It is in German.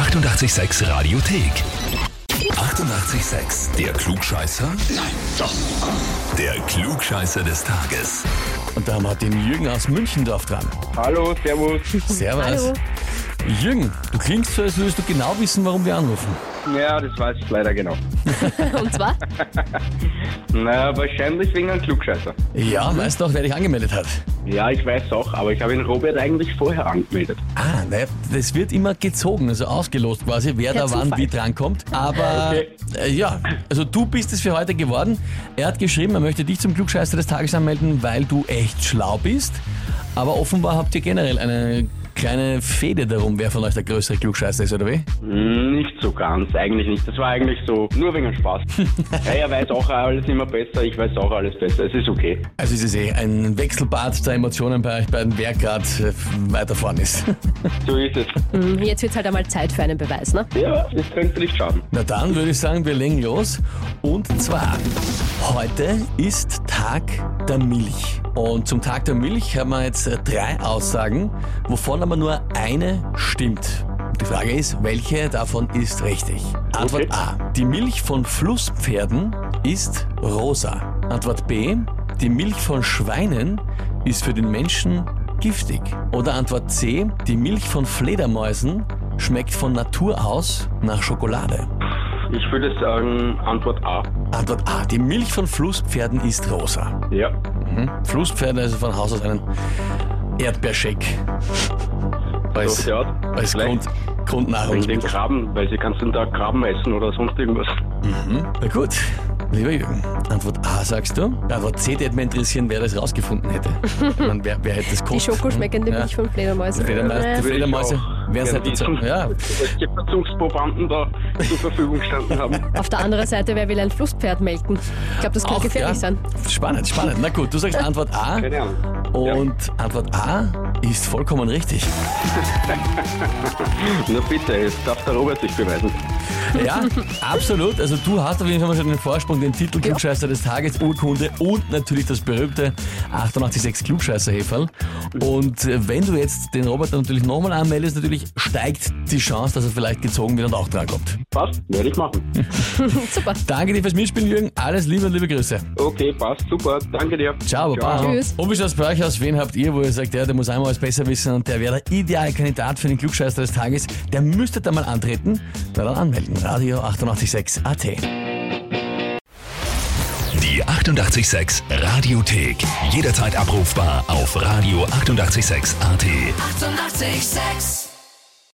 886 Radiothek. 88,6. Der Klugscheißer? Nein, doch. Der Klugscheißer des Tages. Und da haben wir den Jürgen aus Münchendorf dran. Hallo, servus. Servus. Hallo. Jürgen, du klingst so, als würdest du genau wissen, warum wir anrufen. Ja, das weiß ich leider genau. Und zwar? Na, wahrscheinlich wegen einem Klugscheißer. Ja, weißt du auch, wer dich angemeldet hat? Ja, ich weiß auch, aber ich habe den Robert eigentlich vorher angemeldet. Ah, naja, das wird immer gezogen, also ausgelost quasi, wer Per da wann Zufall. wie drankommt. Aber Okay. äh, ja, also du bist es für heute geworden. Er hat geschrieben, er möchte dich zum Klugscheißer des Tages anmelden, weil du echt schlau bist. Aber offenbar habt ihr generell eine kleine Fehde darum, wer von euch der größere Klugscheißer ist, oder wie? Nicht so ganz, eigentlich nicht. Das war eigentlich so, nur wegen Spaß. ja, er weiß auch alles immer besser, ich weiß auch alles besser. Es ist okay. Also es ist eh ein Wechselbad der Emotionen bei euch beiden, wer gerade äh, weiter vorne ist. So ist es. Hm, Jetzt wird halt einmal Zeit für einen Beweis, ne? Ja, das könnte nicht schaden. Na dann würde ich sagen, wir legen los. Und zwar, heute ist Tag der Milch. Und zum Tag der Milch haben wir jetzt äh, drei Aussagen, wovon aber nur eine stimmt. Die Frage ist, welche davon ist richtig? Antwort Okay. A. Die Milch von Flusspferden ist rosa. Antwort B. Die Milch von Schweinen ist für den Menschen giftig. Oder Antwort C. Die Milch von Fledermäusen schmeckt von Natur aus nach Schokolade. Ich würde sagen, Antwort A. Antwort A. Die Milch von Flusspferden ist rosa. Ja. Mhm. Flusspferde also von Haus aus einen Erdbeershake. Als, als Grund, Wegen dem Grundnahrungsmittel. Krabben, weil sie kannst den Tag Krabben essen oder sonst irgendwas. Mhm. Na gut, lieber Jürgen. Antwort A sagst du. Antwort C würde mich interessieren, wer das rausgefunden hätte. Ich meine, wer, wer hätte das Die gewusst? schokoschmeckende Ja. Milch von Fledermäusen. Die Fledermäuse, die Fledermäuse Auch der Zeit. gerne Ja, Welche Versuchsprobanden da zur Verfügung gestanden haben. Auf der anderen Seite, wer will ein Flusspferd melken? Ich glaube, das könnte auch, gefährlich ja. sein. Spannend, spannend. Na gut, du sagst Antwort A. Keine Ahnung. Und Antwort A ist vollkommen richtig. Na bitte, jetzt darf der Robert sich beweisen. Ja, absolut. Also du hast auf jeden Fall schon den Vorsprung, den Titel Klugscheißer des Tages, Urkunde und natürlich das berühmte 886 klugscheißer -Häferl. Und äh, wenn du jetzt den Roboter natürlich nochmal anmeldest, natürlich steigt die Chance, dass er vielleicht gezogen wird und auch drankommt. Passt, werde ich machen. Super. Danke dir fürs Mitspielen, Jürgen. Alles Liebe und liebe Grüße. Okay, passt, super. Danke dir. Ciao, Baba. Tschüss. Und wie schaut's bei euch aus? Wen habt ihr, wo ihr sagt, ja, der muss einmal was besser wissen und der wäre der ideale Kandidat für den Klugscheißer des Tages? Der müsste da mal antreten. Na dann anmelden. Radio 886 AT. Die 88,6 Radiothek. Jederzeit abrufbar auf radio886.at. 88,6. Eighty-eight, sex.